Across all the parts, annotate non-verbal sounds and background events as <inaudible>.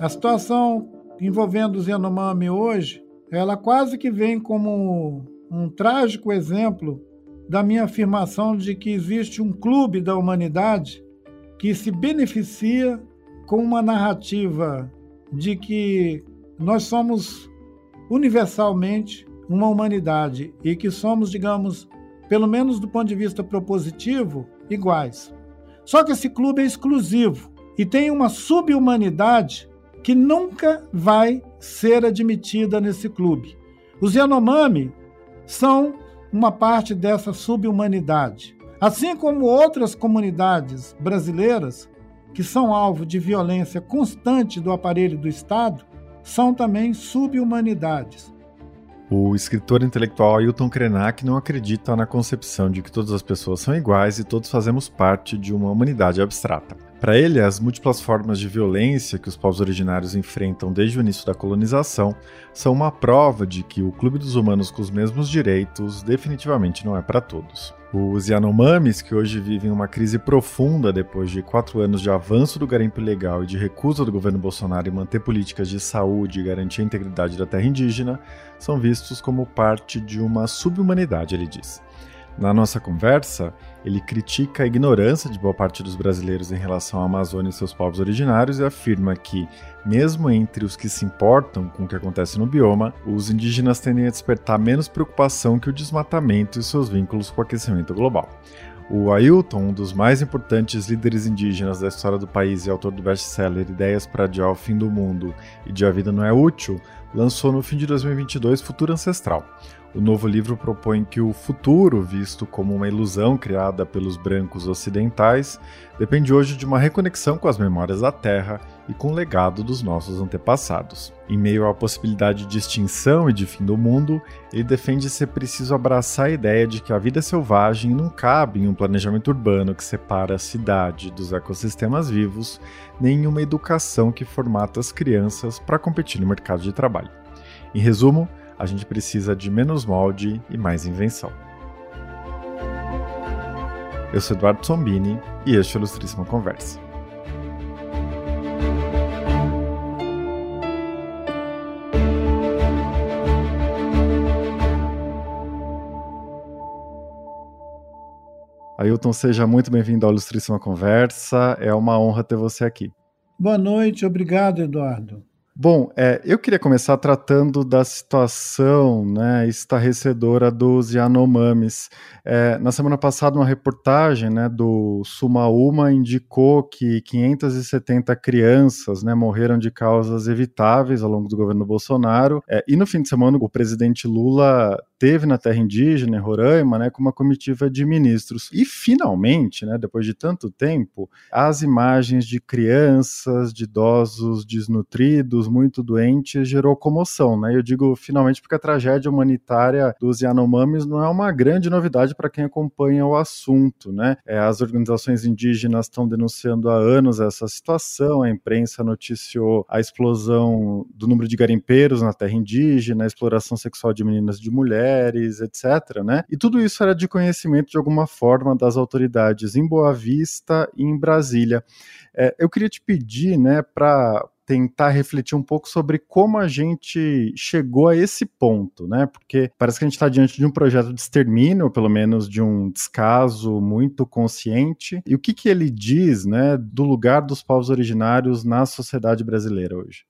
A situação envolvendo os Yanomami hoje, ela quase que vem como um trágico exemplo da minha afirmação de que existe um clube da humanidade que se beneficia com uma narrativa de que nós somos universalmente uma humanidade e que somos, digamos, pelo menos do ponto de vista propositivo, iguais. Só que esse clube é exclusivo e tem uma subhumanidade que nunca vai ser admitida nesse clube. Os Yanomami são uma parte dessa subhumanidade. Assim como outras comunidades brasileiras que são alvo de violência constante do aparelho do Estado, são também subhumanidades. O escritor intelectual Ailton Krenak não acredita na concepção de que todas as pessoas são iguais e todos fazemos parte de uma humanidade abstrata. Para ele, as múltiplas formas de violência que os povos originários enfrentam desde o início da colonização são uma prova de que o Clube dos Humanos com os mesmos direitos definitivamente não é para todos. Os Yanomamis, que hoje vivem uma crise profunda depois de quatro anos de avanço do garimpo ilegal e de recusa do governo Bolsonaro em manter políticas de saúde e garantir a integridade da terra indígena, são vistos como parte de uma subhumanidade, ele diz. Na nossa conversa, ele critica a ignorância de boa parte dos brasileiros em relação à Amazônia e seus povos originários e afirma que, mesmo entre os que se importam com o que acontece no bioma, os indígenas tendem a despertar menos preocupação que o desmatamento e seus vínculos com o aquecimento global. O Ailton, um dos mais importantes líderes indígenas da história do país e autor do best-seller Ideias para Adiar o Fim do Mundo e De A Vida Não É Útil, lançou no fim de 2022 Futuro Ancestral, o novo livro propõe que o futuro, visto como uma ilusão criada pelos brancos ocidentais, depende hoje de uma reconexão com as memórias da Terra e com o legado dos nossos antepassados. Em meio à possibilidade de extinção e de fim do mundo, ele defende ser preciso abraçar a ideia de que a vida selvagem não cabe em um planejamento urbano que separa a cidade dos ecossistemas vivos, nem em uma educação que formata as crianças para competir no mercado de trabalho. Em resumo, a gente precisa de menos molde e mais invenção. Eu sou Eduardo Sombini e este é o Ilustríssima Conversa. Ailton, seja muito bem-vindo ao Ilustríssima Conversa. É uma honra ter você aqui. Boa noite, obrigado, Eduardo. Bom, é, eu queria começar tratando da situação né, estarrecedora dos Yanomamis. É, na semana passada, uma reportagem né, do Sumaúma indicou que 570 crianças né, morreram de causas evitáveis ao longo do governo Bolsonaro. É, e no fim de semana, o presidente Lula teve na terra indígena, em Roraima, né, com uma comitiva de ministros. E finalmente, né, depois de tanto tempo, as imagens de crianças, de idosos desnutridos, muito doentes, gerou comoção. Né? Eu digo finalmente porque a tragédia humanitária dos Yanomamis não é uma grande novidade para quem acompanha o assunto. Né? É, as organizações indígenas estão denunciando há anos essa situação, a imprensa noticiou a explosão do número de garimpeiros na terra indígena, a exploração sexual de meninas e de mulheres, mulheres, etc. Né? E tudo isso era de conhecimento de alguma forma das autoridades em Boa Vista e em Brasília. É, eu queria te pedir, né, para tentar refletir um pouco sobre como a gente chegou a esse ponto, né? Porque parece que a gente está diante de um projeto de extermínio, pelo menos de um descaso muito consciente. E o que, que ele diz, né, do lugar dos povos originários na sociedade brasileira hoje?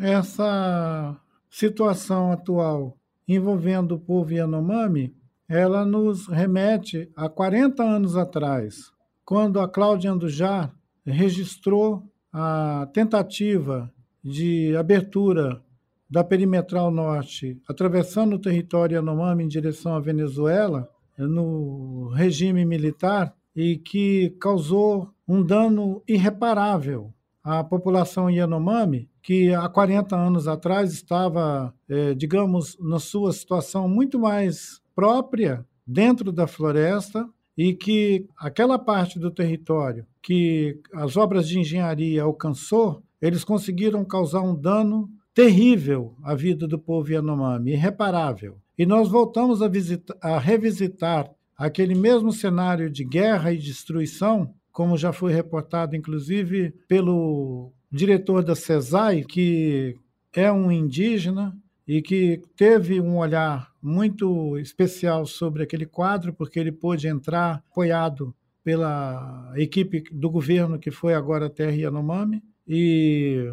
Essa situação atual envolvendo o povo Yanomami, ela nos remete a 40 anos atrás, quando a Cláudia Andujar registrou a tentativa de abertura da perimetral norte, atravessando o território Yanomami em direção à Venezuela, no regime militar, e que causou um dano irreparável à população Yanomami, que há 40 anos atrás estava, é, digamos, na sua situação muito mais própria dentro da floresta e que aquela parte do território que as obras de engenharia alcançou, eles conseguiram causar um dano terrível à vida do povo Yanomami, irreparável. E nós voltamos a, visitar, a revisitar aquele mesmo cenário de guerra e destruição como já foi reportado, inclusive, pelo diretor da CESAI, que é um indígena e que teve um olhar muito especial sobre aquele quadro, porque ele pôde entrar apoiado pela equipe do governo que foi agora a Terra Yanomami. E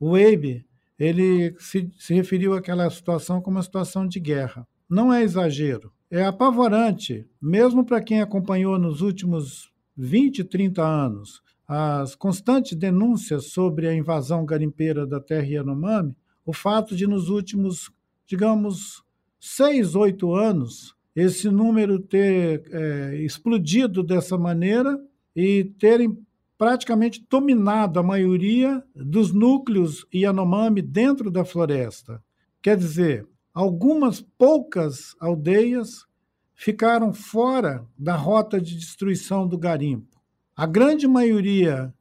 o Weibe, ele se, se referiu àquela situação como uma situação de guerra. Não é exagero, é apavorante, mesmo para quem acompanhou nos últimos 20, 30 anos as constantes denúncias sobre a invasão garimpeira da terra Yanomami, o fato de nos últimos, digamos, seis, oito anos, esse número ter é, explodido dessa maneira e terem praticamente dominado a maioria dos núcleos Yanomami dentro da floresta. Quer dizer, algumas poucas aldeias ficaram fora da rota de destruição do garimpo. A grande maioria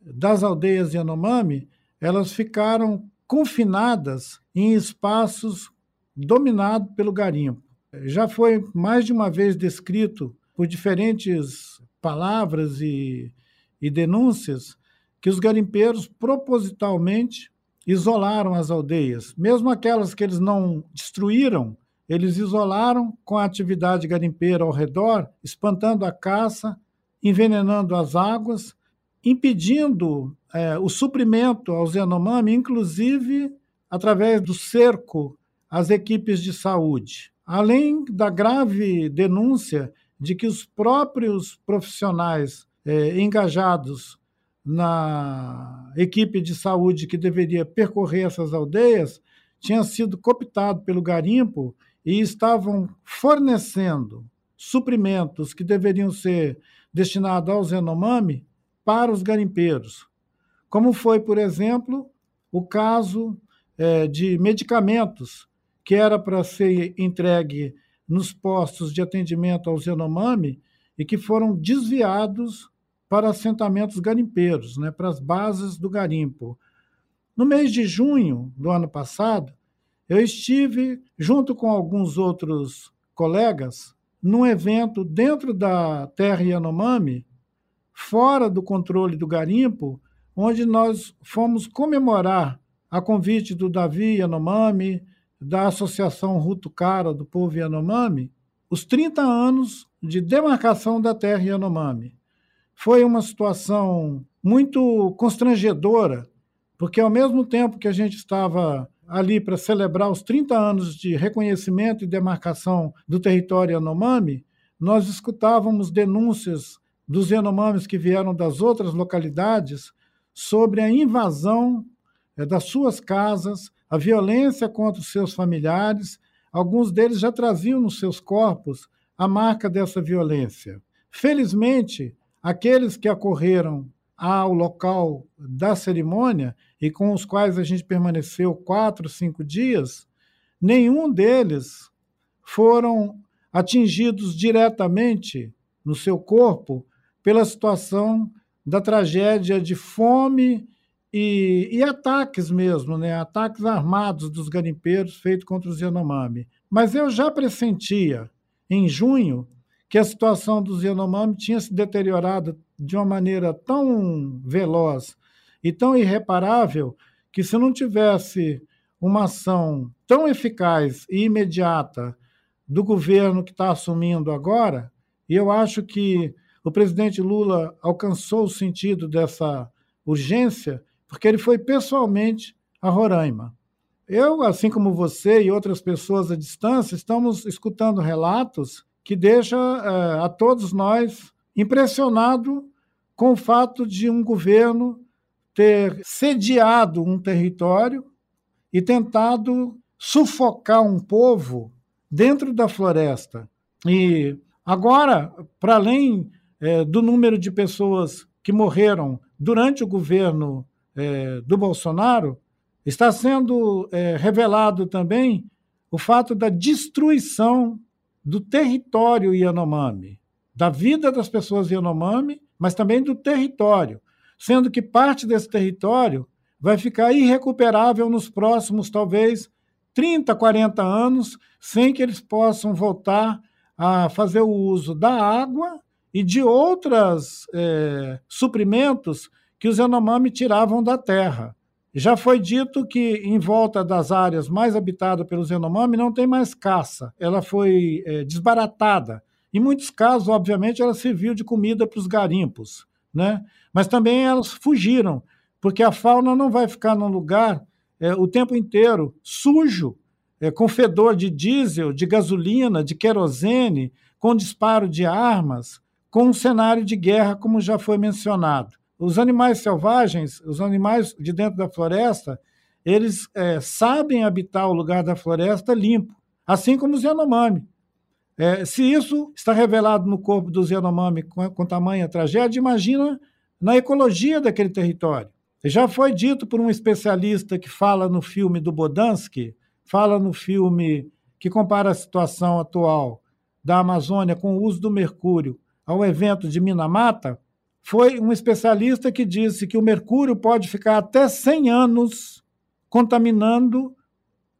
das aldeias Yanomami, elas ficaram confinadas em espaços dominados pelo garimpo. Já foi mais de uma vez descrito por diferentes palavras e, e denúncias que os garimpeiros propositalmente isolaram as aldeias, mesmo aquelas que eles não destruíram, eles isolaram com a atividade garimpeira ao redor, espantando a caça envenenando as águas, impedindo é, o suprimento aos Yanomami, inclusive através do cerco às equipes de saúde. Além da grave denúncia de que os próprios profissionais é, engajados na equipe de saúde que deveria percorrer essas aldeias tinham sido cooptados pelo garimpo e estavam fornecendo suprimentos que deveriam ser destinado aos Yanomami para os garimpeiros, como foi, por exemplo, o caso é, de medicamentos que era para ser entregue nos postos de atendimento aos Yanomami e que foram desviados para assentamentos garimpeiros, né, para as bases do garimpo. No mês de junho do ano passado, eu estive, junto com alguns outros colegas, num evento dentro da terra Yanomami, fora do controle do garimpo, onde nós fomos comemorar, a convite do Davi Yanomami, da Associação Rutucara do Povo Yanomami, os 30 anos de demarcação da terra Yanomami. Foi uma situação muito constrangedora, porque ao mesmo tempo que a gente estava ali para celebrar os 30 anos de reconhecimento e demarcação do território Yanomami, nós escutávamos denúncias dos Yanomamis que vieram das outras localidades sobre a invasão é, das suas casas, a violência contra os seus familiares. Alguns deles já traziam nos seus corpos a marca dessa violência. Felizmente, aqueles que acorreram ao local da cerimônia e com os quais a gente permaneceu quatro, cinco dias, nenhum deles foram atingidos diretamente no seu corpo pela situação da tragédia de fome e, e, ataques mesmo, né? ataques armados dos garimpeiros feitos contra os Yanomami. Mas eu já pressentia, em junho, que a situação dos Yanomami tinha se deteriorado de uma maneira tão veloz e tão irreparável que, se não tivesse uma ação tão eficaz e imediata do governo que está assumindo agora, e eu acho que o presidente Lula alcançou o sentido dessa urgência, porque ele foi pessoalmente a Roraima. Eu, assim como você e outras pessoas à distância, estamos escutando relatos que deixam é, a todos nós impressionado com o fato de um governo ter sediado um território e tentado sufocar um povo dentro da floresta. E agora, para além é, do número de pessoas que morreram durante o governo é, do Bolsonaro, está sendo é, revelado também o fato da destruição do território Yanomami, da vida das pessoas Yanomami mas também do território, sendo que parte desse território vai ficar irrecuperável nos próximos, talvez, 30, 40 anos, sem que eles possam voltar a fazer o uso da água e de outros é, suprimentos que os Yanomami tiravam da terra. Já foi dito que em volta das áreas mais habitadas pelos Yanomami não tem mais caça, ela foi é, desbaratada. Em muitos casos, obviamente, ela serviu de comida para os garimpos, né? mas também elas fugiram, porque a fauna não vai ficar num lugar é, o tempo inteiro sujo, é, com fedor de diesel, de gasolina, de querosene, com disparo de armas, com um cenário de guerra, como já foi mencionado. Os animais selvagens, os animais de dentro da floresta, eles é, sabem habitar o lugar da floresta limpo, assim como os Yanomami. É, se isso está revelado no corpo dos Yanomami com, com tamanha tragédia, imagina na ecologia daquele território. Já foi dito por um especialista que fala no filme do Bodansky, fala no filme que compara a situação atual da Amazônia com o uso do mercúrio ao evento de Minamata, foi um especialista que disse que o mercúrio pode ficar até 100 anos contaminando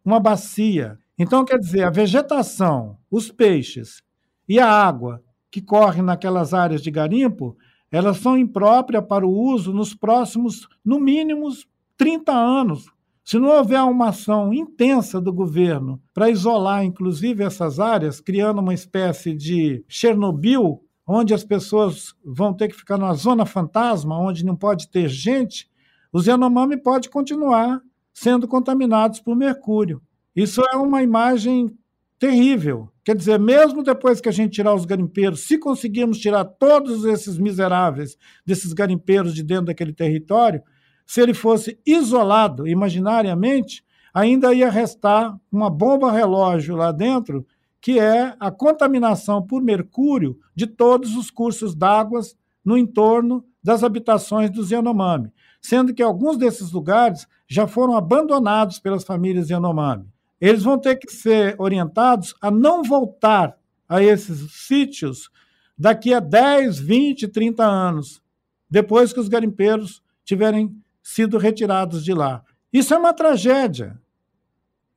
uma bacia. Então, quer dizer, a vegetação, os peixes e a água que correm naquelas áreas de garimpo, elas são impróprias para o uso nos próximos, no mínimo, 30 anos. Se não houver uma ação intensa do governo para isolar, inclusive, essas áreas, criando uma espécie de Chernobyl onde as pessoas vão ter que ficar numa zona fantasma, onde não pode ter gente, os Yanomami podem continuar sendo contaminados por mercúrio. Isso é uma imagem terrível. Quer dizer, mesmo depois que a gente tirar os garimpeiros, se conseguirmos tirar todos esses miseráveis desses garimpeiros de dentro daquele território, se ele fosse isolado imaginariamente, ainda ia restar uma bomba relógio lá dentro que é a contaminação por mercúrio de todos os cursos d'água no entorno das habitações dos Yanomami, sendo que alguns desses lugares já foram abandonados pelas famílias Yanomami. Eles vão ter que ser orientados a não voltar a esses sítios daqui a 10, 20, 30 anos, depois que os garimpeiros tiverem sido retirados de lá. Isso é uma tragédia.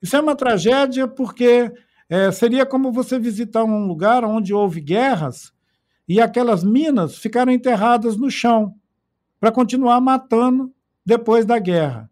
Isso é uma tragédia porque é, seria como você visitar um lugar onde houve guerras e aquelas minas ficaram enterradas no chão para continuar matando depois da guerra.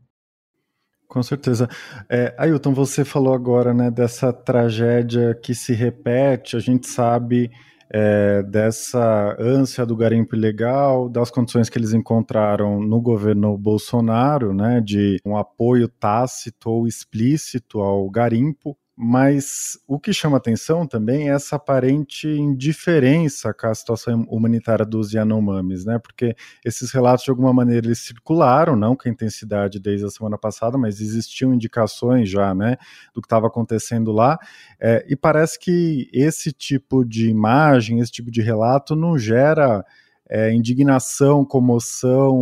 Com certeza. É, Ailton, você falou agora né, dessa tragédia que se repete, a gente sabe é, dessa ânsia do garimpo ilegal, das condições que eles encontraram no governo Bolsonaro, né, de um apoio tácito ou explícito ao garimpo, mas o que chama atenção também é essa aparente indiferença com a situação humanitária dos Yanomamis, né? Porque esses relatos, de alguma maneira, eles circularam, não com intensidade desde a semana passada, mas existiam indicações já, né, do que estava acontecendo lá. É, e parece que esse tipo de imagem, esse tipo de relato não gera é, indignação, comoção,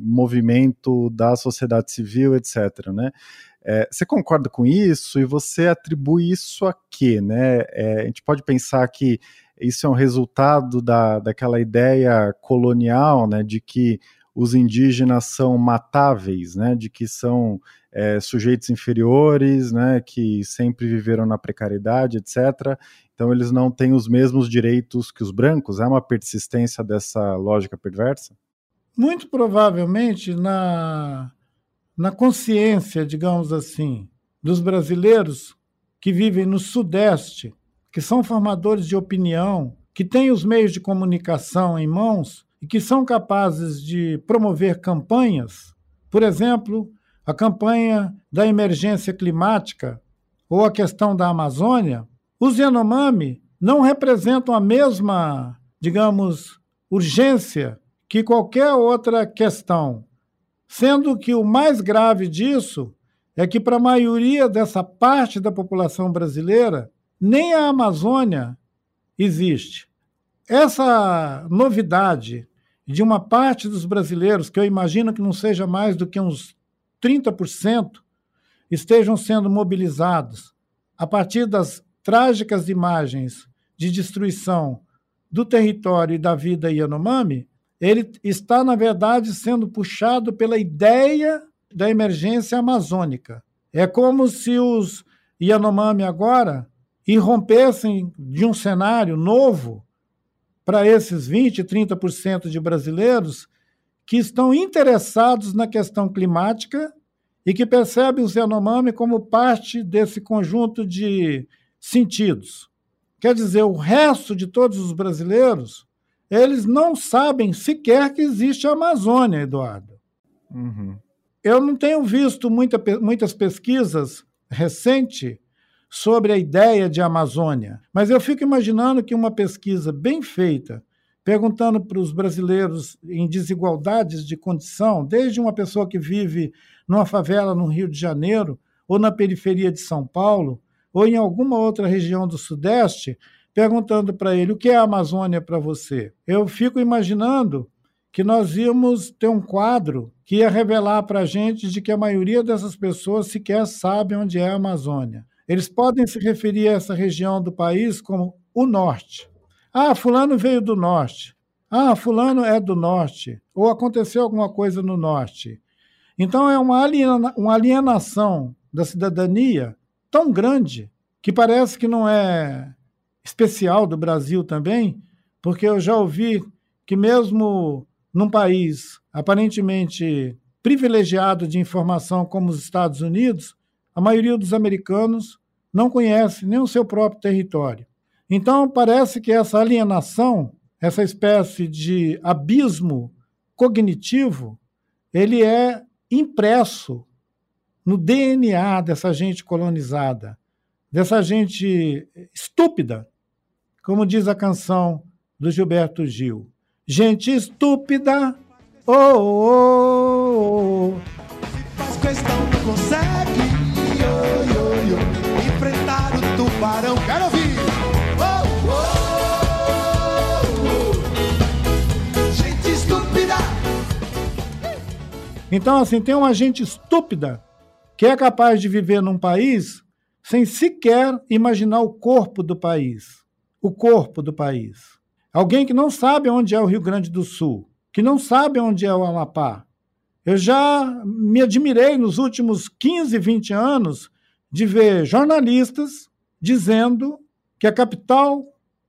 movimento da sociedade civil, etc. Né? É, você concorda com isso e você atribui isso a quê? Né? É, a gente pode pensar que isso é um resultado da, daquela ideia colonial né, de que os indígenas são matáveis, né, de que são é, sujeitos inferiores, né, que sempre viveram na precariedade, etc. Então eles não têm os mesmos direitos que os brancos. É uma persistência dessa lógica perversa? Muito provavelmente na na consciência, digamos assim, dos brasileiros que vivem no Sudeste, que são formadores de opinião, que têm os meios de comunicação em mãos e que são capazes de promover campanhas, por exemplo, a campanha da emergência climática ou a questão da Amazônia, os Yanomami não representam a mesma, digamos, urgência que qualquer outra questão Sendo que o mais grave disso é que, para a maioria dessa parte da população brasileira, nem a Amazônia existe. Essa novidade de uma parte dos brasileiros, que eu imagino que não seja mais do que uns 30%, estejam sendo mobilizados a partir das trágicas imagens de destruição do território e da vida Yanomami, ele está, na verdade, sendo puxado pela ideia da emergência amazônica. É como se os Yanomami agora irrompessem de um cenário novo para esses 20, 30% de brasileiros que estão interessados na questão climática e que percebem o Yanomami como parte desse conjunto de sentidos. Quer dizer, o resto de todos os brasileiros, eles não sabem sequer que existe a Amazônia, Eduardo. Uhum. Eu não tenho visto muita, muitas pesquisas recentes sobre a ideia de Amazônia, mas eu fico imaginando que uma pesquisa bem feita, perguntando para os brasileiros em desigualdades de condição, desde uma pessoa que vive numa favela no Rio de Janeiro, ou na periferia de São Paulo, ou em alguma outra região do Sudeste, perguntando para ele o que é a Amazônia para você. Eu fico imaginando que nós íamos ter um quadro que ia revelar para a gente de que a maioria dessas pessoas sequer sabe onde é a Amazônia. Eles podem se referir a essa região do país como o norte. Ah, fulano veio do norte. Ah, fulano é do norte. Ou aconteceu alguma coisa no norte. Então é uma, aliena, uma alienação da cidadania tão grande que parece que não é especial do Brasil também, porque eu já ouvi que mesmo num país aparentemente privilegiado de informação como os Estados Unidos, a maioria dos americanos não conhece nem o seu próprio território. Então parece que essa alienação, essa espécie de abismo cognitivo, ele é impresso no DNA dessa gente colonizada, dessa gente estúpida, como diz a canção do Gilberto Gil. Gente estúpida, oh, oh, oh. oh. Faz questão, não consegue oh, oh, oh. enfrentar o tubarão. Quero ouvir! Então, assim, tem uma gente estúpida que é capaz de viver num país sem sequer imaginar o corpo do país. O corpo do país. Alguém que não sabe onde é o Rio Grande do Sul, que não sabe onde é o Amapá. Eu já me admirei nos últimos 15, 20 anos de ver jornalistas dizendo que a capital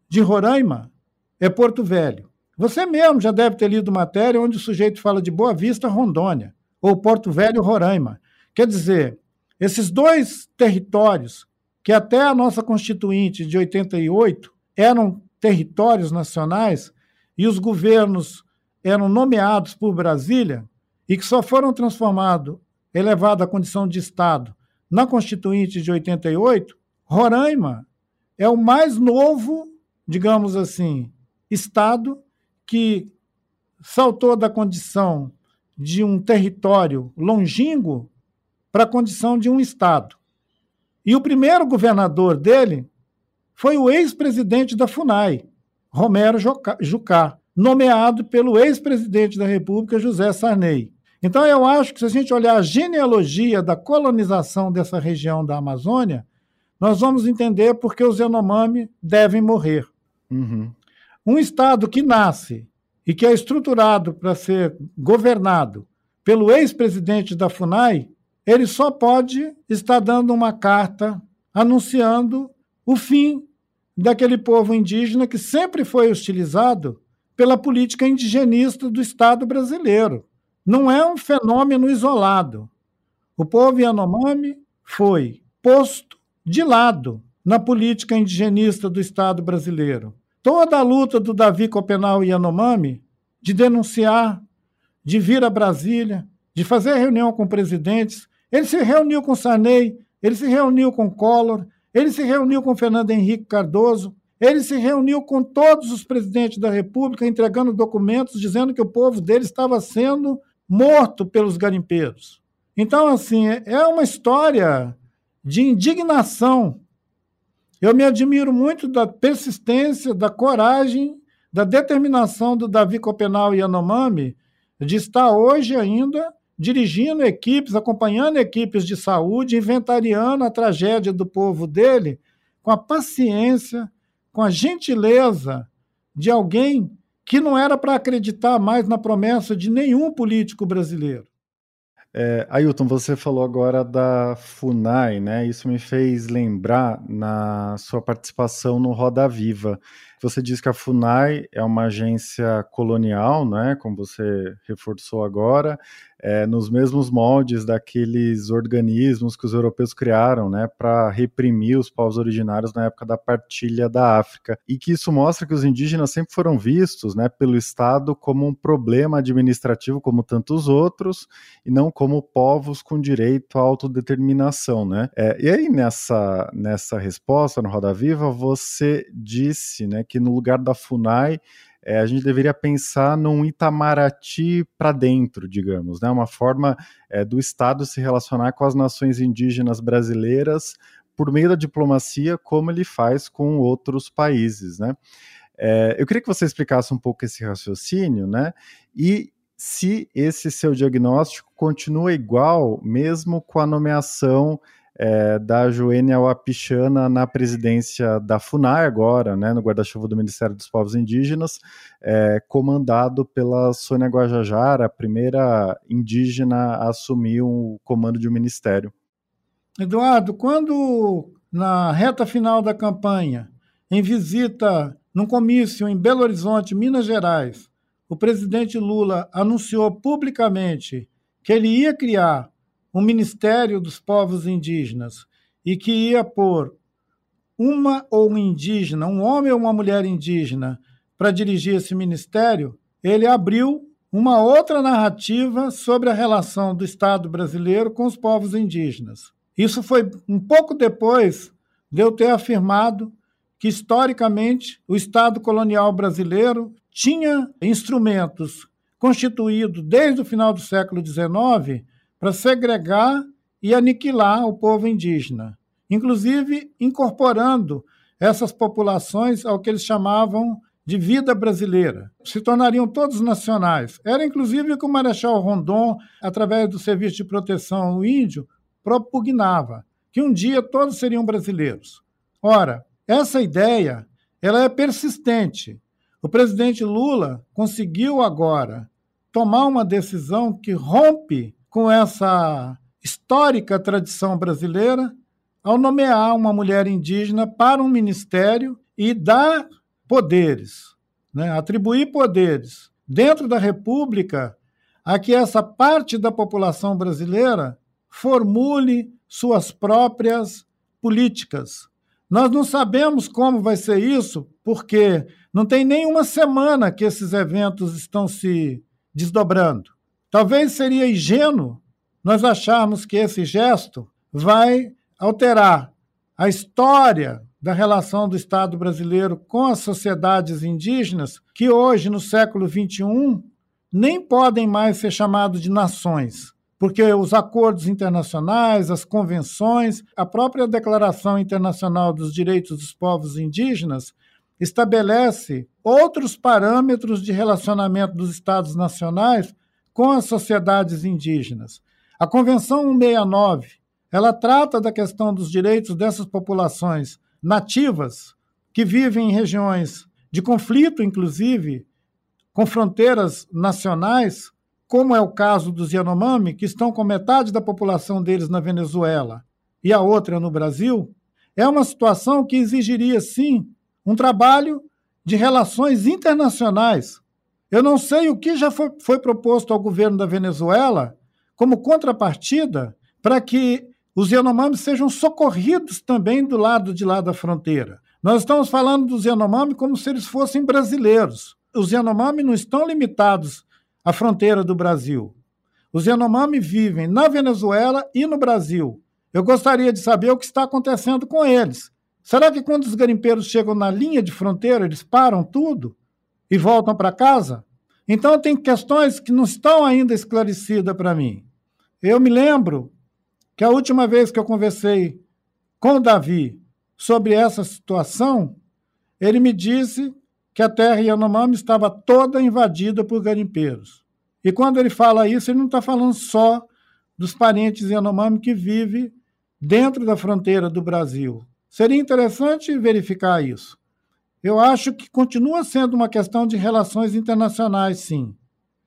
de Roraima é Porto Velho. Você mesmo já deve ter lido matéria onde o sujeito fala de Boa Vista, Rondônia, ou Porto Velho, Roraima. Quer dizer, esses dois territórios, que até a nossa Constituinte de 88 eram territórios nacionais e os governos eram nomeados por Brasília e que só foram transformados, elevados à condição de Estado na Constituinte de 88, Roraima é o mais novo, digamos assim, Estado que saltou da condição de um território longínquo para a condição de um Estado. E o primeiro governador dele foi o ex-presidente da FUNAI, Romero Jucá, nomeado pelo ex-presidente da República, José Sarney. Então, eu acho que se a gente olhar a genealogia da colonização dessa região da Amazônia, nós vamos entender por que os Yanomami devem morrer. Uhum. Um Estado que nasce e que é estruturado para ser governado pelo ex-presidente da FUNAI, ele só pode estar dando uma carta anunciando o fim daquele povo indígena que sempre foi hostilizado pela política indigenista do Estado brasileiro. Não é um fenômeno isolado. O povo Yanomami foi posto de lado na política indigenista do Estado brasileiro. Toda a luta do Davi Copenal Yanomami de denunciar, de vir a Brasília, de fazer reunião com presidentes. Ele se reuniu com Sarney, ele se reuniu com Collor, ele se reuniu com Fernando Henrique Cardoso, ele se reuniu com todos os presidentes da República, entregando documentos dizendo que o povo dele estava sendo morto pelos garimpeiros. Então, assim, é uma história de indignação eu me admiro muito da persistência, da coragem, da determinação do Davi Copenal e Yanomami de estar hoje ainda dirigindo equipes, acompanhando equipes de saúde, inventariando a tragédia do povo dele com a paciência, com a gentileza de alguém que não era para acreditar mais na promessa de nenhum político brasileiro. É, Ailton, você falou agora da FUNAI, né? Isso me fez lembrar na sua participação no Roda Viva. Você diz que a FUNAI é uma agência colonial, né, como você reforçou agora, é, nos mesmos moldes daqueles organismos que os europeus criaram, né, para reprimir os povos originários na época da partilha da África, e que isso mostra que os indígenas sempre foram vistos, né, pelo Estado como um problema administrativo, como tantos outros, e não como povos com direito à autodeterminação, né. É, e aí nessa nessa resposta no Roda Viva você disse, né, que no lugar da Funai é, a gente deveria pensar num Itamaraty para dentro, digamos, né? uma forma é, do Estado se relacionar com as nações indígenas brasileiras por meio da diplomacia, como ele faz com outros países. Né? É, eu queria que você explicasse um pouco esse raciocínio, né? E se esse seu diagnóstico continua igual, mesmo com a nomeação é, da Joênia Wapichana na presidência da FUNAI agora, né, no guarda-chuva do Ministério dos Povos Indígenas, é, comandado pela Sônia Guajajara, a primeira indígena a assumir o comando de um ministério. Eduardo, quando na reta final da campanha, em visita num comício em Belo Horizonte, Minas Gerais, o presidente Lula anunciou publicamente que ele ia criar um Ministério dos Povos Indígenas e que ia pôr uma ou um indígena, um homem ou uma mulher indígena, para dirigir esse ministério, ele abriu uma outra narrativa sobre a relação do Estado brasileiro com os povos indígenas. Isso foi um pouco depois de eu ter afirmado que, historicamente, o Estado colonial brasileiro tinha instrumentos constituídos desde o final do século XIX para segregar e aniquilar o povo indígena, inclusive incorporando essas populações ao que eles chamavam de vida brasileira. Se tornariam todos nacionais. Era inclusive o que o Marechal Rondon, através do Serviço de Proteção ao Índio, propugnava, que um dia todos seriam brasileiros. Ora, essa ideia ela é persistente. O presidente Lula conseguiu agora tomar uma decisão que rompe com essa histórica tradição brasileira ao nomear uma mulher indígena para um ministério e dar poderes, né, atribuir poderes dentro da República a que essa parte da população brasileira formule suas próprias políticas. Nós não sabemos como vai ser isso, porque não tem nenhuma semana que esses eventos estão se desdobrando. Talvez seria ingênuo nós acharmos que esse gesto vai alterar a história da relação do Estado brasileiro com as sociedades indígenas, que hoje, no século XXI, nem podem mais ser chamados de nações, porque os acordos internacionais, as convenções, a própria Declaração Internacional dos Direitos dos Povos Indígenas estabelece outros parâmetros de relacionamento dos Estados nacionais com as sociedades indígenas. A Convenção 169, ela trata da questão dos direitos dessas populações nativas que vivem em regiões de conflito, inclusive, com fronteiras nacionais, como é o caso dos Yanomami, que estão com metade da população deles na Venezuela e a outra no Brasil, é uma situação que exigiria, sim, um trabalho de relações internacionais eu não sei o que já foi, foi proposto ao governo da Venezuela como contrapartida para que os Yanomami sejam socorridos também do lado de lá da fronteira. Nós estamos falando dos Yanomami como se eles fossem brasileiros. Os Yanomami não estão limitados à fronteira do Brasil. Os Yanomami vivem na Venezuela e no Brasil. Eu gostaria de saber o que está acontecendo com eles. Será que quando os garimpeiros chegam na linha de fronteira, eles param tudo? E voltam para casa? Então, tem questões que não estão ainda esclarecidas para mim. Eu me lembro que a última vez que eu conversei com o Davi sobre essa situação, ele me disse que a terra Yanomami estava toda invadida por garimpeiros. E quando ele fala isso, ele não está falando só dos parentes Yanomami que vivem dentro da fronteira do Brasil. Seria interessante verificar isso. Eu acho que continua sendo uma questão de relações internacionais, sim.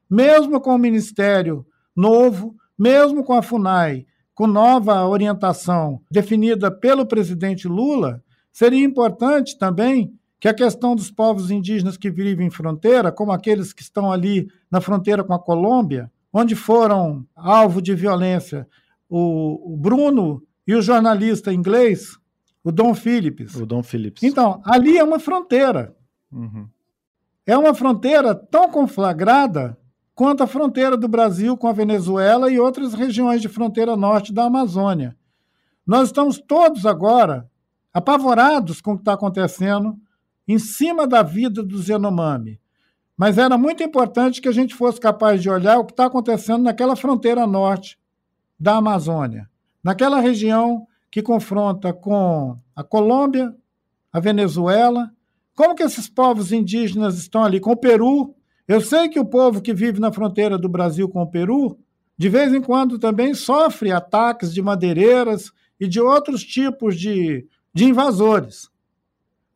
Mesmo com o Ministério novo, mesmo com a FUNAI, com nova orientação definida pelo presidente Lula, seria importante também que a questão dos povos indígenas que vivem em fronteira, como aqueles que estão ali na fronteira com a Colômbia, onde foram alvo de violência o, Bruno e o jornalista inglês, o Dom Phillips. O Dom Phillips. Então, ali é uma fronteira. Uhum. É uma fronteira tão conflagrada quanto a fronteira do Brasil com a Venezuela e outras regiões de fronteira norte da Amazônia. Nós estamos todos agora apavorados com o que está acontecendo em cima da vida do Zenomami. Mas era muito importante que a gente fosse capaz de olhar o que está acontecendo naquela fronteira norte da Amazônia, naquela região que confronta com a Colômbia, a Venezuela. Como que esses povos indígenas estão ali? Com o Peru, eu sei que o povo que vive na fronteira do Brasil com o Peru, de vez em quando também sofre ataques de madeireiras e de outros tipos de, de invasores.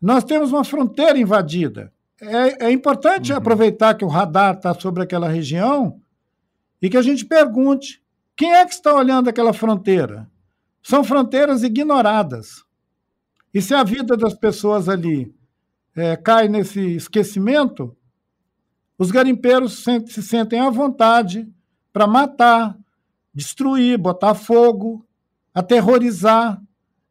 Nós temos uma fronteira invadida. É, é importante uhum. aproveitar que o radar está sobre aquela região e que a gente pergunte quem é que está olhando aquela fronteira. São fronteiras ignoradas. E se a vida das pessoas ali é, cai nesse esquecimento, os garimpeiros se sentem à vontade para matar, destruir, botar fogo, aterrorizar.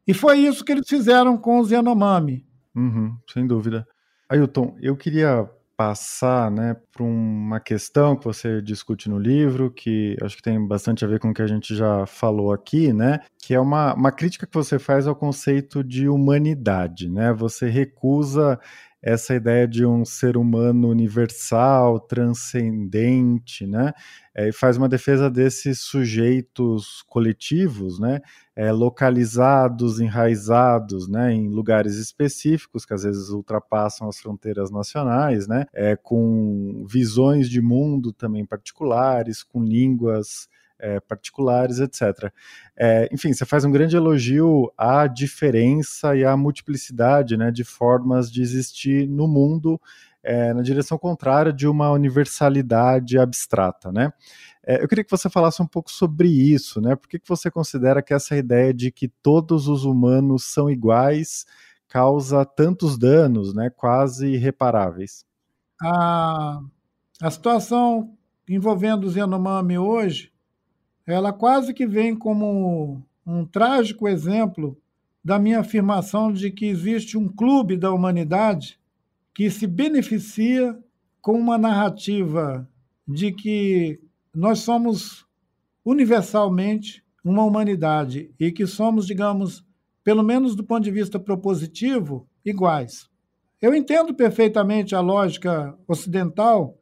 E foi isso que eles fizeram com os Yanomami. Uhum, sem dúvida. Ailton, eu queria passar né, para uma questão que você discute no livro, que acho que tem bastante a ver com o que a gente já falou aqui, né? Que é uma, uma crítica que você faz ao conceito de humanidade, né? Você recusa essa ideia de um ser humano universal, transcendente, né? É, e faz uma defesa desses sujeitos coletivos, né? É, localizados, enraizados, né? Em lugares específicos que às vezes ultrapassam as fronteiras nacionais, né? É, com visões de mundo também particulares, com línguas é, particulares, etc. É, enfim, você faz um grande elogio à diferença e à multiplicidade né, de formas de existir no mundo é, na direção contrária de uma universalidade abstrata, né? É, eu queria que você falasse um pouco sobre isso, né? Por que, que você considera que essa ideia de que todos os humanos são iguais causa tantos danos, né? Quase irreparáveis? A, a situação envolvendo os hoje ela quase que vem como um trágico exemplo da minha afirmação de que existe um clube da humanidade que se beneficia com uma narrativa de que nós somos universalmente uma humanidade e que somos, digamos, pelo menos do ponto de vista propositivo, iguais. Eu entendo perfeitamente a lógica ocidental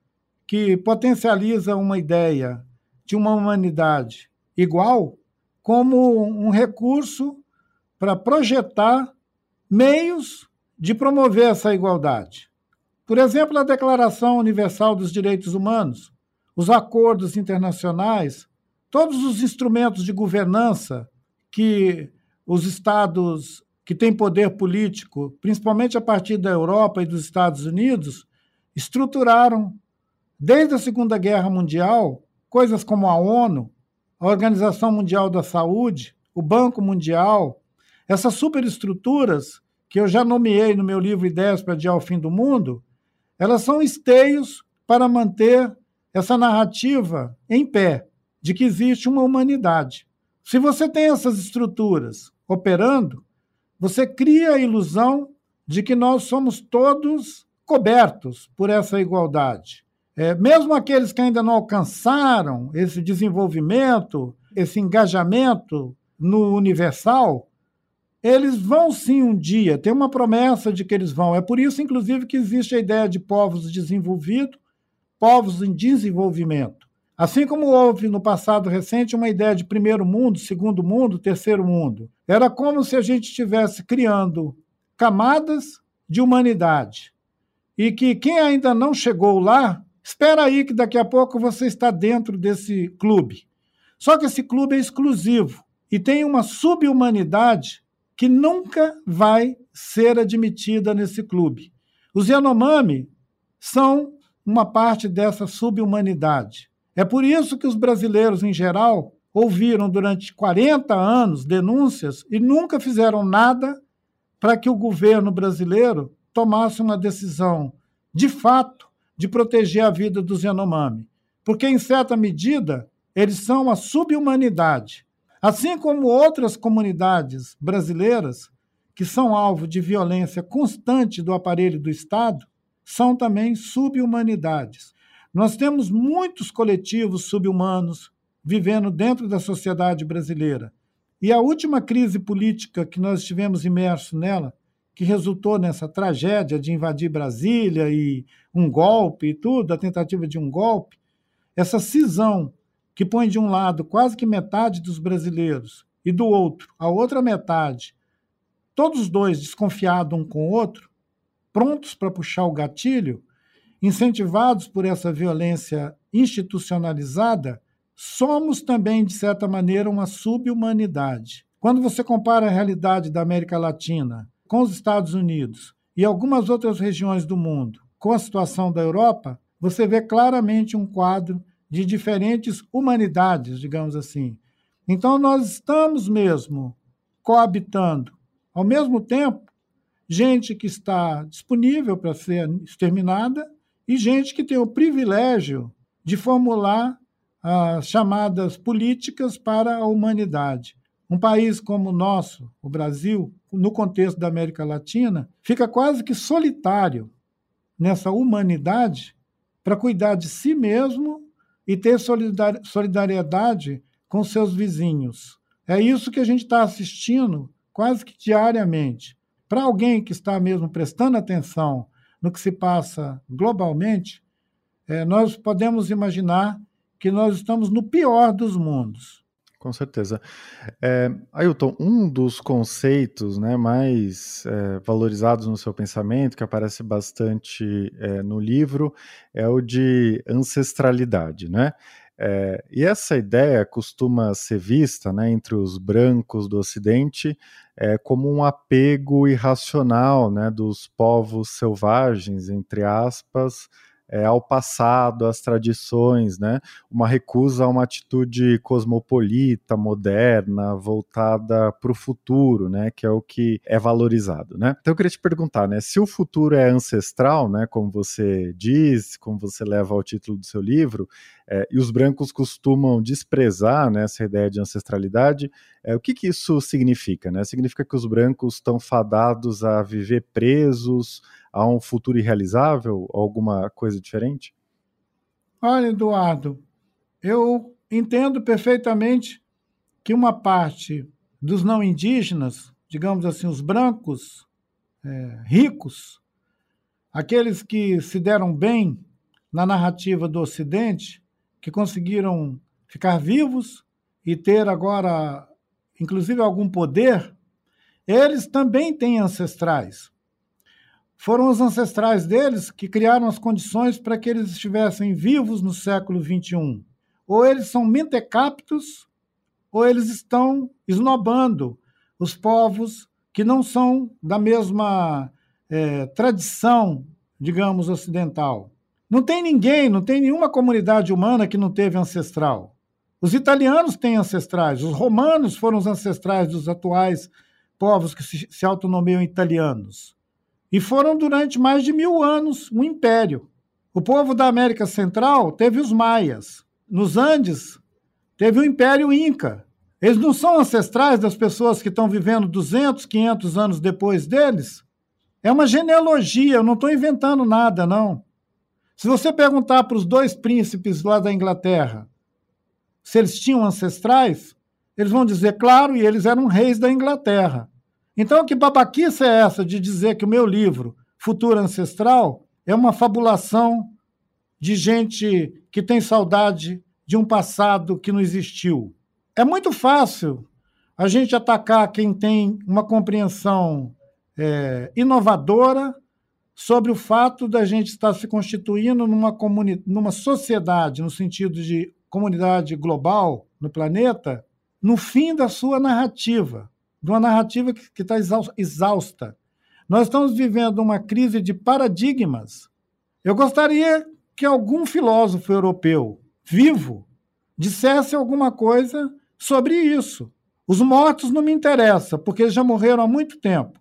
que potencializa uma ideia de uma humanidade igual como um recurso para projetar meios de promover essa igualdade. Por exemplo, a Declaração Universal dos Direitos Humanos, os acordos internacionais, todos os instrumentos de governança que os estados que têm poder político, principalmente a partir da Europa e dos Estados Unidos, estruturaram desde a Segunda Guerra Mundial coisas como a ONU, a Organização Mundial da Saúde, o Banco Mundial, essas superestruturas que eu já nomeei no meu livro Ideias para Adiar o Fim do Mundo, elas são esteios para manter essa narrativa em pé, de que existe uma humanidade. Se você tem essas estruturas operando, você cria a ilusão de que nós somos todos cobertos por essa igualdade. É, mesmo aqueles que ainda não alcançaram esse desenvolvimento, esse engajamento no universal, eles vão sim um dia, tem uma promessa de que eles vão. É por isso, inclusive, que existe a ideia de povos desenvolvidos, povos em desenvolvimento. Assim como houve no passado recente uma ideia de primeiro mundo, segundo mundo, terceiro mundo. Era como se a gente estivesse criando camadas de humanidade. E que quem ainda não chegou lá Espera aí que daqui a pouco você está dentro desse clube. Só que esse clube é exclusivo e tem uma subhumanidade que nunca vai ser admitida nesse clube. Os Yanomami são uma parte dessa subhumanidade. É por isso que os brasileiros, em geral, ouviram durante 40 anos denúncias e nunca fizeram nada para que o governo brasileiro tomasse uma decisão, de fato, de proteger a vida dos Yanomami. Porque, em certa medida, eles são a subhumanidade. Assim como outras comunidades brasileiras, que são alvo de violência constante do aparelho do Estado, são também subhumanidades. Nós temos muitos coletivos subhumanos vivendo dentro da sociedade brasileira. E a última crise política que nós estivemos imersos nela, que resultou nessa tragédia de invadir Brasília e um golpe e tudo, a tentativa de um golpe, essa cisão que põe de um lado quase que metade dos brasileiros e do outro a outra metade, todos os dois desconfiados um com o outro, prontos para puxar o gatilho, incentivados por essa violência institucionalizada, somos também, de certa maneira, uma subhumanidade. Quando você compara a realidade da América Latina com os Estados Unidos e algumas outras regiões do mundo com a situação da Europa, você vê claramente um quadro de diferentes humanidades, digamos assim. Então, nós estamos mesmo coabitando, ao mesmo tempo, gente que está disponível para ser exterminada e gente que tem o privilégio de formular as chamadas políticas para a humanidade. Um país como o nosso, o Brasil, no contexto da América Latina, fica quase que solitário nessa humanidade para cuidar de si mesmo e ter solidariedade com seus vizinhos. É isso que a gente está assistindo quase que diariamente. Para alguém que está mesmo prestando atenção no que se passa globalmente, é, nós podemos imaginar que nós estamos no pior dos mundos. Com certeza. É, Ailton, um dos conceitos né, mais é, valorizados no seu pensamento, que aparece bastante é, no livro, é o de ancestralidade. Né? É, e essa ideia costuma ser vista né, entre os brancos do Ocidente é, como um apego irracional né, dos povos selvagens, entre aspas, é, ao passado, às tradições, né? Uma recusa a uma atitude cosmopolita, moderna, voltada para o futuro, né? Que é o que é valorizado, né? Então eu queria te perguntar, né? Se o futuro é ancestral, né? Como você diz, como você leva ao título do seu livro, é, e os brancos costumam desprezar né, essa ideia de ancestralidade, é, o que, que isso significa? Né? Significa que os brancos estão fadados a viver presos a um futuro irrealizável? Alguma coisa diferente? Olha, Eduardo, eu entendo perfeitamente que uma parte dos não indígenas, digamos assim, os brancos é, ricos, aqueles que se deram bem na narrativa do Ocidente, que conseguiram ficar vivos e ter agora, inclusive, algum poder, eles também têm ancestrais foram os ancestrais deles que criaram as condições para que eles estivessem vivos no século XXI. Ou eles são mentecaptos, ou eles estão esnobando os povos que não são da mesma é, tradição, digamos, ocidental. Não tem ninguém, não tem nenhuma comunidade humana que não teve ancestral. Os italianos têm ancestrais, os romanos foram os ancestrais dos atuais povos que se, se autonomeiam italianos. E foram durante mais de mil anos um império. O povo da América Central teve os maias. Nos Andes, teve o Império Inca. Eles não são ancestrais das pessoas que estão vivendo 200, 500 anos depois deles? É uma genealogia, eu não estou inventando nada, não. Se você perguntar para os dois príncipes lá da Inglaterra se eles tinham ancestrais, eles vão dizer, claro, e eles eram reis da Inglaterra. Então, que babaquice é essa de dizer que o meu livro, Futuro Ancestral, é uma fabulação de gente que tem saudade de um passado que não existiu? É muito fácil a gente atacar quem tem uma compreensão é, inovadora sobre o fato da gente estar se constituindo numa, numa sociedade, no sentido de comunidade global no planeta, no fim da sua narrativa de uma narrativa que está exausta. Nós estamos vivendo uma crise de paradigmas. Eu gostaria que algum filósofo europeu vivo dissesse alguma coisa sobre isso. Os mortos não me interessam, porque eles já morreram há muito tempo.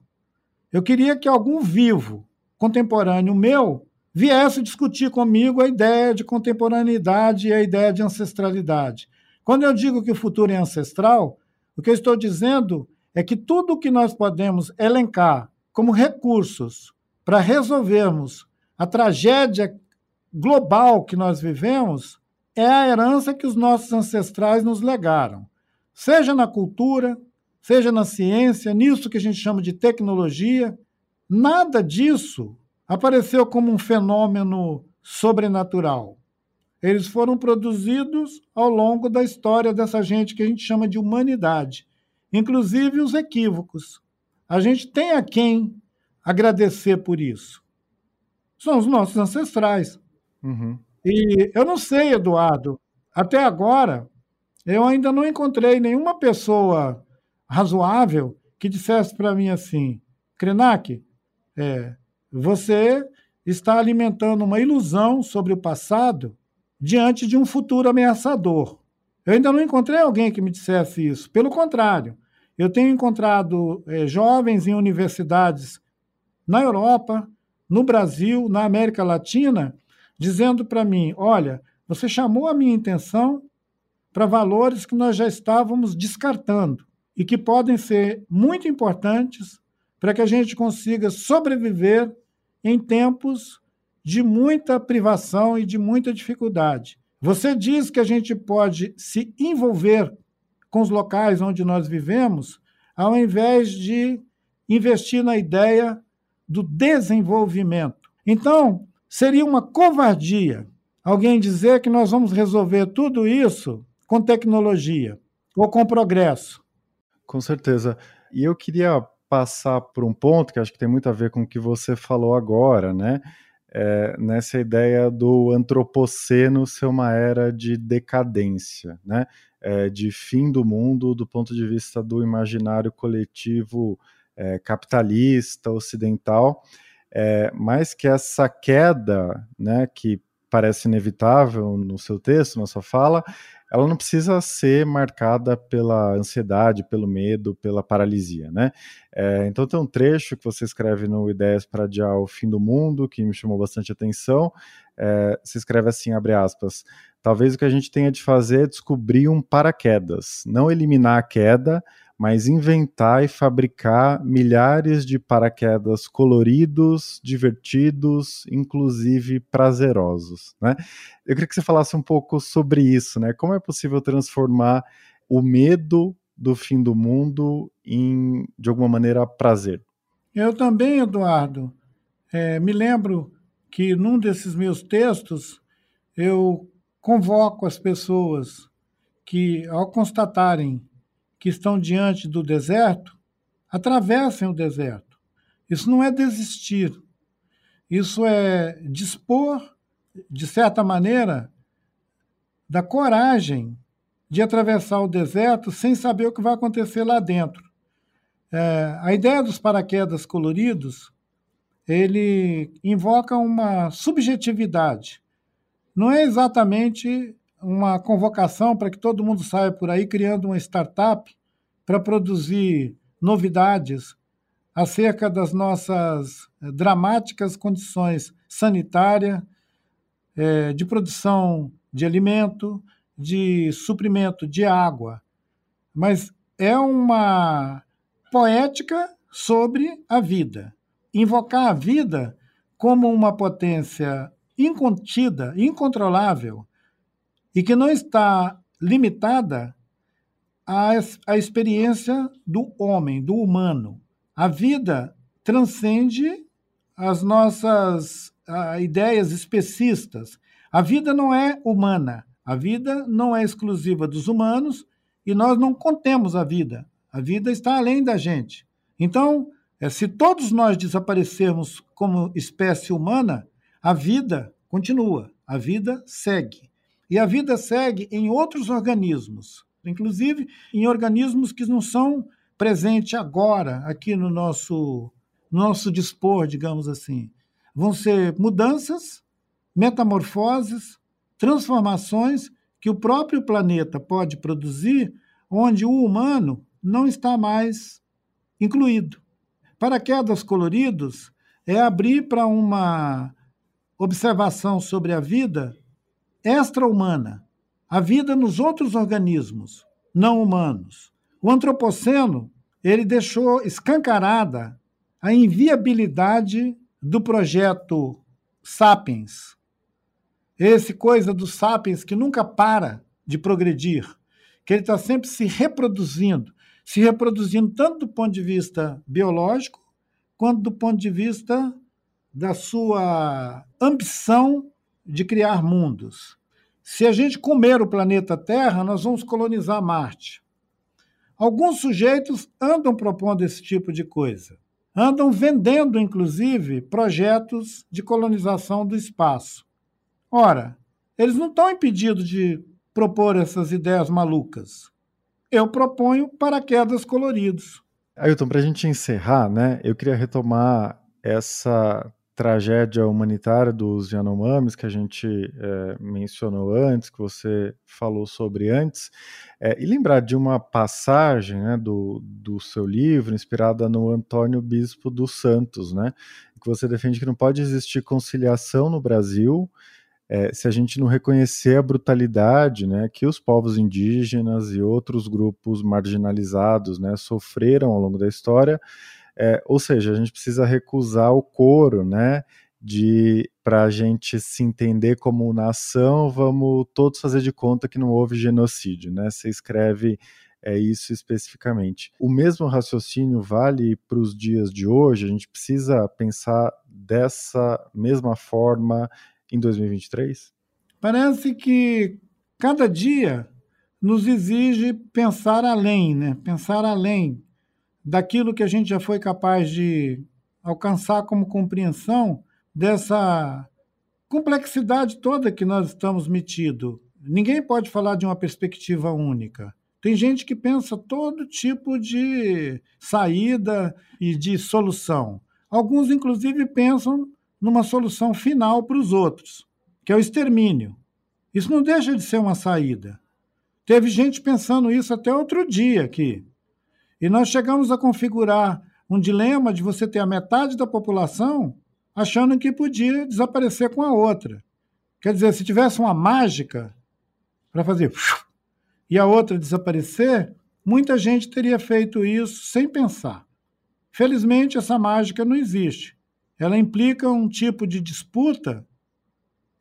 Eu queria que algum vivo contemporâneo meu viesse discutir comigo a ideia de contemporaneidade e a ideia de ancestralidade. Quando eu digo que o futuro é ancestral, o que eu estou dizendo é que tudo o que nós podemos elencar como recursos para resolvermos a tragédia global que nós vivemos é a herança que os nossos ancestrais nos legaram, seja na cultura, seja na ciência, nisso que a gente chama de tecnologia. Nada disso apareceu como um fenômeno sobrenatural. Eles foram produzidos ao longo da história dessa gente que a gente chama de humanidade, inclusive os equívocos. A gente tem a quem agradecer por isso. São os nossos ancestrais. Uhum. E eu não sei, Eduardo, até agora, eu ainda não encontrei nenhuma pessoa razoável que dissesse para mim assim: Krenak, é, você está alimentando uma ilusão sobre o passado diante de um futuro ameaçador. Eu ainda não encontrei alguém que me dissesse isso. Pelo contrário, eu tenho encontrado é, jovens em universidades na Europa, no Brasil, na América Latina, dizendo para mim: olha, você chamou a minha intenção para valores que nós já estávamos descartando e que podem ser muito importantes para que a gente consiga sobreviver em tempos de muita privação e de muita dificuldade. Você diz que a gente pode se envolver com os locais onde nós vivemos, ao invés de investir na ideia do desenvolvimento. Então, seria uma covardia alguém dizer que nós vamos resolver tudo isso com tecnologia ou com progresso. Com certeza. E eu queria passar por um ponto que acho que tem muito a ver com o que você falou agora, né? É, nessa ideia do antropoceno ser uma era de decadência, né? É, de fim do mundo do ponto de vista do imaginário coletivo é, capitalista ocidental, é, mas que essa queda, né, que parece inevitável no seu texto, na sua fala, ela não precisa ser marcada pela ansiedade, pelo medo, pela paralisia, né? É, então tem um trecho que você escreve no Ideias para Adiar o Fim do Mundo, que me chamou bastante atenção. É, você escreve assim, abre aspas, talvez o que a gente tenha de fazer é descobrir um paraquedas, não eliminar a queda, mas inventar e fabricar milhares de paraquedas coloridos, divertidos, inclusive prazerosos. Né? Eu queria que você falasse um pouco sobre isso, né? Como é possível transformar o medo do fim do mundo em, de alguma maneira, prazer? Eu também, Eduardo, é, me lembro que num desses meus textos eu convoco as pessoas que, ao constatarem que estão diante do deserto atravessem o deserto. Isso não é desistir. Isso é dispor, de certa maneira, da coragem de atravessar o deserto sem saber o que vai acontecer lá dentro. É, a ideia dos paraquedas coloridos ele invoca uma subjetividade. Não é exatamente uma convocação para que todo mundo saia por aí criando uma startup para produzir novidades acerca das nossas eh, dramáticas condições sanitárias, é, de produção de alimento, de suprimento de água. Mas é uma poética sobre a vida. Invocar a vida como uma potência incontida, incontrolável, e que não está limitada à, à experiência do homem, do humano. A vida transcende as nossas a, ideias especistas. A vida não é humana, a vida não é exclusiva dos humanos e nós não contemos a vida. A vida está além da gente. Então, é, se todos nós desaparecermos como espécie humana, a vida continua, a vida segue. E a vida segue em outros organismos, inclusive em organismos que não são presentes agora, aqui no nosso, nosso dispor, digamos assim. Vão ser mudanças, metamorfoses, transformações que o próprio planeta pode produzir, onde o humano não está mais incluído. Paraquedas coloridos é abrir para uma observação sobre a vida extra-humana, a vida nos outros organismos não humanos. O antropoceno, ele deixou escancarada a inviabilidade do projeto Sapiens. Esse coisa do Sapiens que nunca para de progredir, que ele está sempre se reproduzindo, se reproduzindo tanto do ponto de vista biológico, quanto do ponto de vista da sua ambição de criar mundos. Se a gente comer o planeta Terra, nós vamos colonizar Marte. Alguns sujeitos andam propondo esse tipo de coisa. Andam vendendo, inclusive, projetos de colonização do espaço. Ora, eles não estão impedidos de propor essas ideias malucas. Eu proponho paraquedas coloridos. Ailton, para a gente encerrar, né, eu queria retomar essa tragédia humanitária dos Yanomamis que a gente é, mencionou antes, que você falou sobre antes, é, e lembrar de uma passagem né, do, do seu livro, inspirada no Antônio Bispo dos Santos, né, que você defende que não pode existir conciliação no Brasil é, se a gente não reconhecer a brutalidade né, que os povos indígenas e outros grupos marginalizados né, sofreram ao longo da história, é, ou seja, a gente precisa recusar o coro, né? De para a gente se entender como nação, vamos todos fazer de conta que não houve genocídio, né? Você escreve é isso especificamente. O mesmo raciocínio vale para os dias de hoje? A gente precisa pensar dessa mesma forma em 2023? Parece que cada dia nos exige pensar além, né? Pensar além daquilo que a gente já foi capaz de alcançar como compreensão dessa complexidade toda que nós estamos metido. Ninguém pode falar de uma perspectiva única. Tem gente que pensa todo tipo de saída e de solução. Alguns, inclusive, pensam numa solução final para os outros, que é o extermínio. Isso não deixa de ser uma saída. Teve gente pensando isso até outro dia aqui. E nós chegamos a configurar um dilema de você ter a metade da população achando que podia desaparecer com a outra. Quer dizer, se tivesse uma mágica para fazer e a outra desaparecer, muita gente teria feito isso sem pensar. Felizmente, essa mágica não existe. Ela implica um tipo de disputa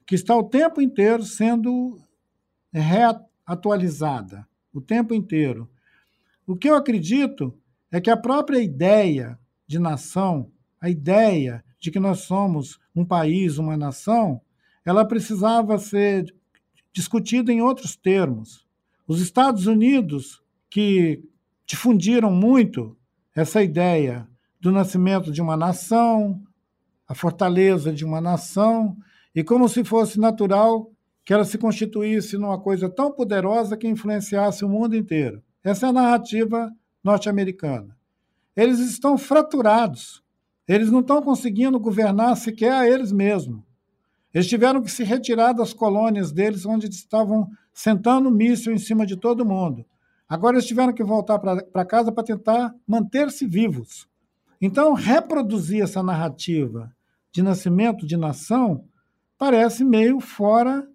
que está o tempo inteiro sendo reatualizada, o tempo inteiro. O que eu acredito é que a própria ideia de nação, a ideia de que nós somos um país, uma nação, ela precisava ser discutida em outros termos. Os Estados Unidos, que difundiram muito essa ideia do nascimento de uma nação, a fortaleza de uma nação, e como se fosse natural que ela se constituísse numa coisa tão poderosa que influenciasse o mundo inteiro. Essa é a narrativa norte-americana. Eles estão fraturados. Eles não estão conseguindo governar sequer a eles mesmos. Eles tiveram que se retirar das colônias deles, onde estavam sentando míssil em cima de todo mundo. Agora eles tiveram que voltar para casa para tentar manter-se vivos. Então, reproduzir essa narrativa de nascimento de nação parece meio fora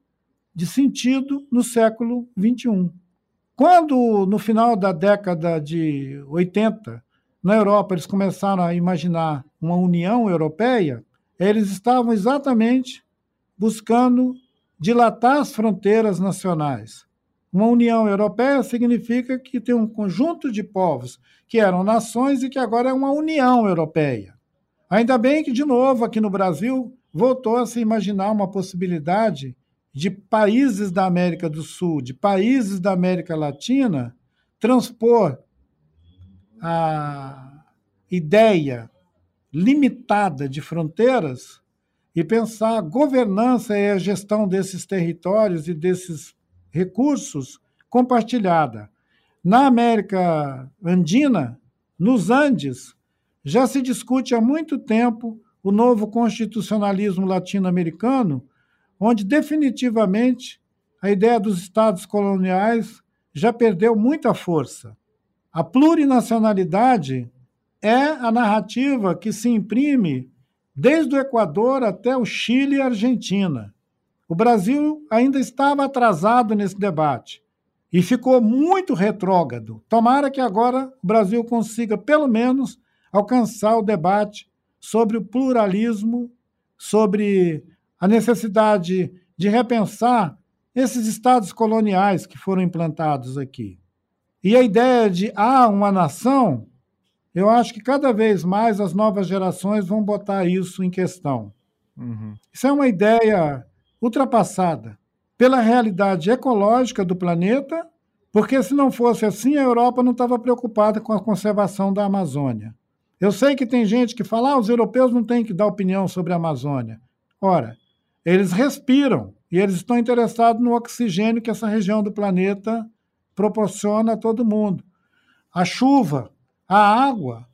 de sentido no século XXI. Quando, no final da década de 80, na Europa, eles começaram a imaginar uma União Europeia, eles estavam exatamente buscando dilatar as fronteiras nacionais. Uma União Europeia significa que tem um conjunto de povos que eram nações e que agora é uma União Europeia. Ainda bem que, de novo, aqui no Brasil, voltou a se imaginar uma possibilidade de países da América do Sul, de países da América Latina, transpor a ideia limitada de fronteiras e pensar a governança e a gestão desses territórios e desses recursos compartilhada. Na América Andina, nos Andes, já se discute há muito tempo o novo constitucionalismo latino-americano onde definitivamente a ideia dos estados coloniais já perdeu muita força. A plurinacionalidade é a narrativa que se imprime desde o Equador até o Chile e a Argentina. O Brasil ainda estava atrasado nesse debate e ficou muito retrógrado. Tomara que agora o Brasil consiga, pelo menos, alcançar o debate sobre o pluralismo, sobre a necessidade de repensar esses estados coloniais que foram implantados aqui. E a ideia de ah, uma nação, eu acho que cada vez mais as novas gerações vão botar isso em questão. Uhum. Isso é uma ideia ultrapassada pela realidade ecológica do planeta, porque se não fosse assim, a Europa não estava preocupada com a conservação da Amazônia. Eu sei que tem gente que fala, ah, os europeus não têm que dar opinião sobre a Amazônia. Ora, eles respiram e eles estão interessados no oxigênio que essa região do planeta proporciona a todo mundo. A chuva, a água,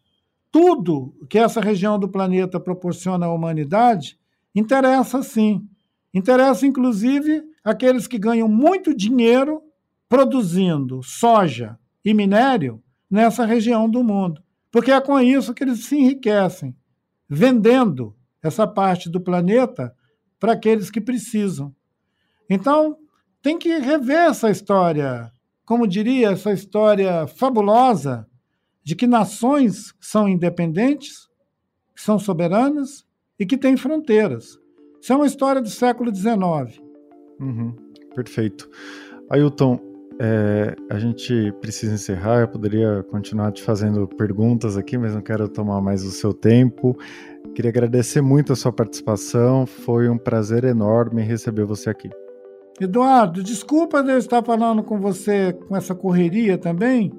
tudo que essa região do planeta proporciona à humanidade interessa sim. Interessa, inclusive, aqueles que ganham muito dinheiro produzindo soja e minério nessa região do mundo. Porque é com isso que eles se enriquecem, vendendo essa parte do planeta para aqueles que precisam. Então, tem que rever essa história, como diria, essa história fabulosa de que nações são independentes, são soberanas e que têm fronteiras. Isso é uma história do século XIX. Uhum, perfeito. Ailton, é, a gente precisa encerrar. Eu poderia continuar te fazendo perguntas aqui, mas não quero tomar mais o seu tempo. Queria agradecer muito a sua participação. Foi um prazer enorme receber você aqui. Eduardo, desculpa de eu estar falando com você com essa correria também.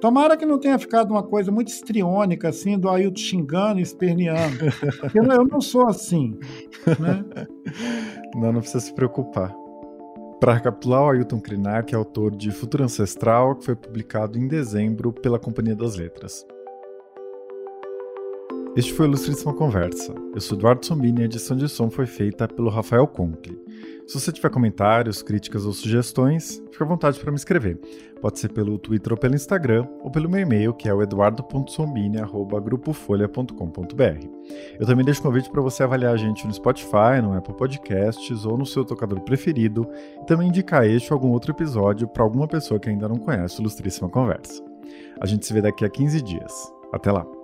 Tomara que não tenha ficado uma coisa muito estriônica, assim, do Ailton xingando e esperneando. <laughs> eu, eu não sou assim. Né? <laughs> Não, não precisa se preocupar. Para recapitular, o Ailton Krenak é autor de Futuro Ancestral, que foi publicado em dezembro pela Companhia das Letras. Este foi o Ilustríssima Conversa. Eu sou Eduardo Sombini e a edição de som foi feita pelo Rafael Conkle. Se você tiver comentários, críticas ou sugestões, fique à vontade para me escrever. Pode ser pelo Twitter ou pelo Instagram, ou pelo meu e-mail, que é o eduardo.sombini.grupofolha.com.br. Eu também deixo um convite para você avaliar a gente no Spotify, no Apple Podcasts ou no seu tocador preferido, e também indicar este ou algum outro episódio para alguma pessoa que ainda não conhece o Ilustríssima Conversa. A gente se vê daqui a 15 dias. Até lá!